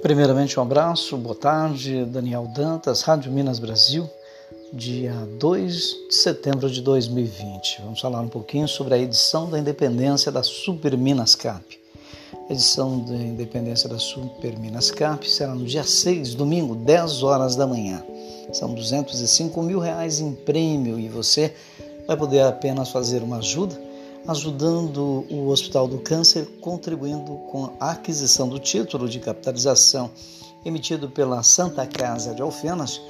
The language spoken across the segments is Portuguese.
Primeiramente, um abraço, boa tarde, Daniel Dantas, Rádio Minas Brasil, dia 2 de setembro de 2020. Vamos falar um pouquinho sobre a edição da independência da Super Minas Cap. A edição da independência da Super Minas Cap será no dia 6, domingo, 10 horas da manhã. São 205 mil reais em prêmio e você vai poder apenas fazer uma ajuda ajudando o Hospital do Câncer, contribuindo com a aquisição do título de capitalização emitido pela Santa Casa de Alfenas,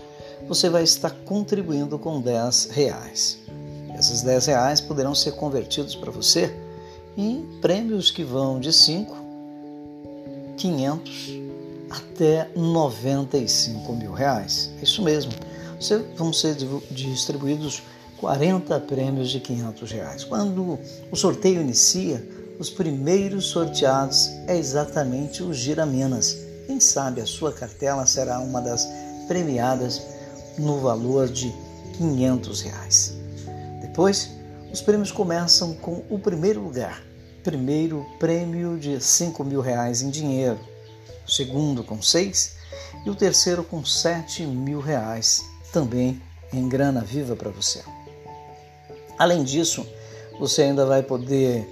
você vai estar contribuindo com 10 reais. Esses 10 reais poderão ser convertidos para você em prêmios que vão de 5, 500 até 95 mil reais. É isso mesmo. Vão ser distribuídos 40 prêmios de 500 reais. Quando o sorteio inicia, os primeiros sorteados é exatamente o Giraminas. Quem sabe a sua cartela será uma das premiadas no valor de 500 reais. Depois, os prêmios começam com o primeiro lugar. Primeiro prêmio de 5 mil reais em dinheiro, segundo com 6 e o terceiro com 7 mil reais, também em grana viva para você. Além disso, você ainda vai poder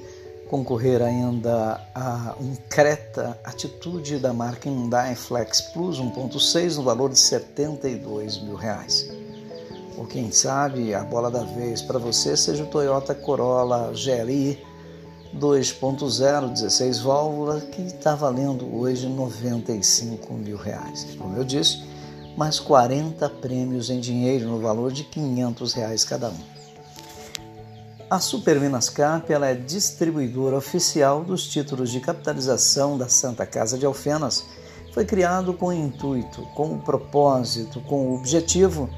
concorrer ainda a um Creta Atitude da marca Hyundai Flex Plus 1.6 no valor de 72 mil reais. Ou quem sabe a bola da vez para você seja o Toyota Corolla GLI 2.0 16 válvulas que está valendo hoje 95 mil reais. Como eu disse, mais 40 prêmios em dinheiro no valor de 500 reais cada um. A Super Minascap ela é distribuidora oficial dos títulos de capitalização da Santa Casa de Alfenas. Foi criado com o intuito, com o propósito, com o objetivo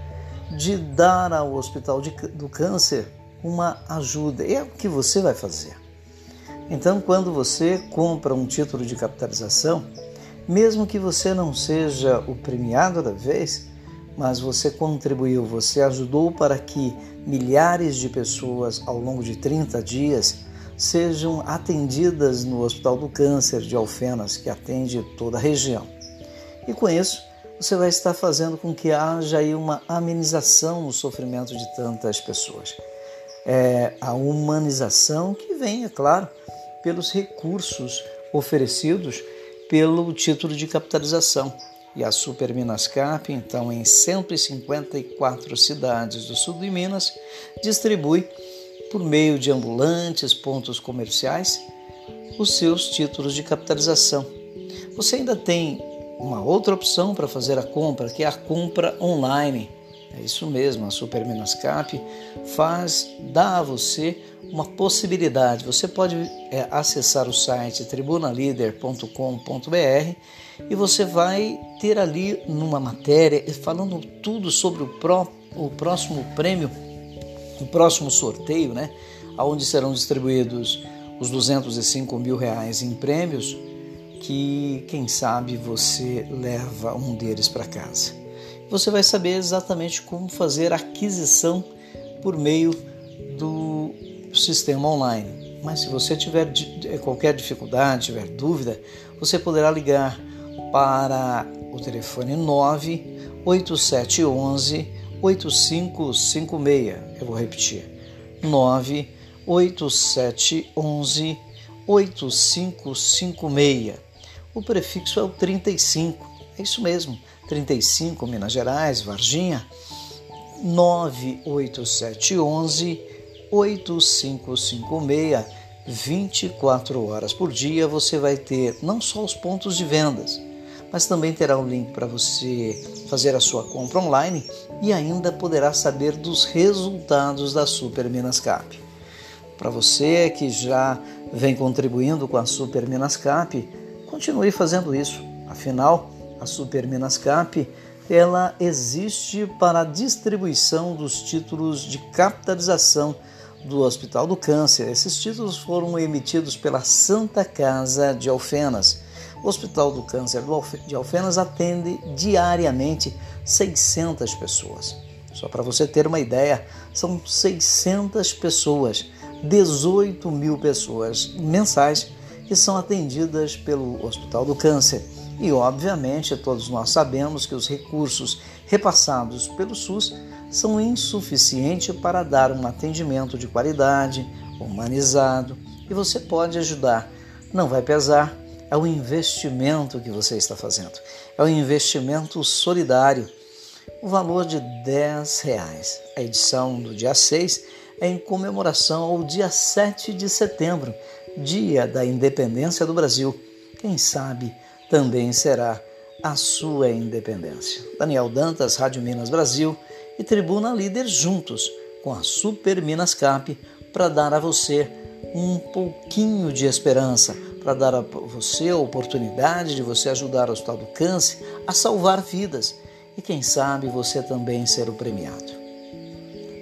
de dar ao Hospital de, do Câncer uma ajuda. É o que você vai fazer. Então, quando você compra um título de capitalização, mesmo que você não seja o premiado da vez, mas você contribuiu, você ajudou para que milhares de pessoas ao longo de 30 dias sejam atendidas no Hospital do Câncer de Alfenas, que atende toda a região. E com isso, você vai estar fazendo com que haja aí uma amenização no sofrimento de tantas pessoas. É a humanização que vem, é claro, pelos recursos oferecidos pelo título de capitalização e a Super Minascap, então em 154 cidades do sul de Minas, distribui por meio de ambulantes, pontos comerciais, os seus títulos de capitalização. Você ainda tem uma outra opção para fazer a compra, que é a compra online. É isso mesmo, a Super Minascap faz, dá a você uma possibilidade. Você pode é, acessar o site tribunalider.com.br e você vai ter ali numa matéria falando tudo sobre o, pró, o próximo prêmio, o próximo sorteio, né? Onde serão distribuídos os 205 mil reais em prêmios, que quem sabe você leva um deles para casa. Você vai saber exatamente como fazer aquisição por meio do sistema online. Mas se você tiver qualquer dificuldade, tiver dúvida, você poderá ligar para o telefone 98711 8556. Eu vou repetir. 98711 8556. O prefixo é o 35. É isso mesmo. 35 Minas Gerais, Varginha. 98711 8556. 24 horas por dia você vai ter não só os pontos de vendas, mas também terá um link para você fazer a sua compra online e ainda poderá saber dos resultados da Super Minas Cap. Para você que já vem contribuindo com a Super Minas Cap, continue fazendo isso. Afinal, a Super Minas Cap ela existe para a distribuição dos títulos de capitalização do Hospital do Câncer. Esses títulos foram emitidos pela Santa Casa de Alfenas o Hospital do Câncer de Alfenas atende diariamente 600 pessoas. Só para você ter uma ideia, são 600 pessoas, 18 mil pessoas mensais que são atendidas pelo Hospital do Câncer. E, obviamente, todos nós sabemos que os recursos repassados pelo SUS são insuficientes para dar um atendimento de qualidade, humanizado, e você pode ajudar. Não vai pesar, é o investimento que você está fazendo. É o investimento solidário. O valor de 10 reais. A edição do dia 6 é em comemoração ao dia 7 de setembro, dia da independência do Brasil. Quem sabe também será a sua independência. Daniel Dantas, Rádio Minas Brasil e Tribuna Líder juntos com a Super Minas Cap para dar a você um pouquinho de esperança, para dar a você a oportunidade de você ajudar o Hospital do Câncer a salvar vidas e quem sabe você também ser o premiado.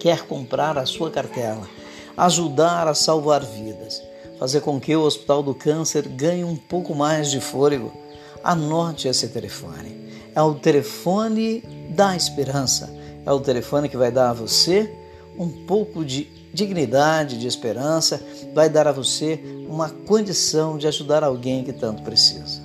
Quer comprar a sua cartela, ajudar a salvar vidas, fazer com que o Hospital do Câncer ganhe um pouco mais de fôlego? Anote esse telefone. É o telefone da esperança. É o telefone que vai dar a você um pouco de dignidade, de esperança, vai dar a você uma condição de ajudar alguém que tanto precisa.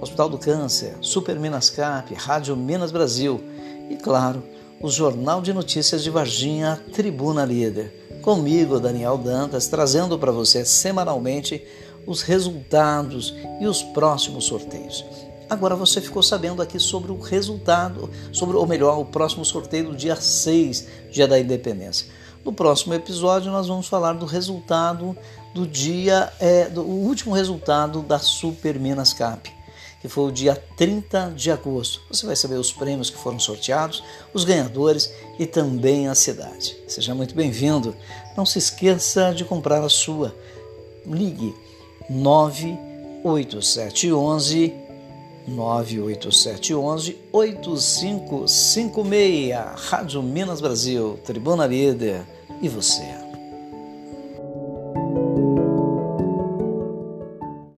Hospital do Câncer, Super Minas Cap, Rádio Minas Brasil e, claro, o Jornal de Notícias de Varginha, Tribuna Líder. Comigo, Daniel Dantas, trazendo para você semanalmente os resultados e os próximos sorteios. Agora você ficou sabendo aqui sobre o resultado, sobre, ou melhor, o próximo sorteio do dia 6, dia da independência. No próximo episódio nós vamos falar do resultado do dia, é, do último resultado da Super Minas Cap, que foi o dia 30 de agosto. Você vai saber os prêmios que foram sorteados, os ganhadores e também a cidade. Seja muito bem-vindo. Não se esqueça de comprar a sua. Ligue 98711 98711 8556 Rádio Minas Brasil, Tribuna Líder e você.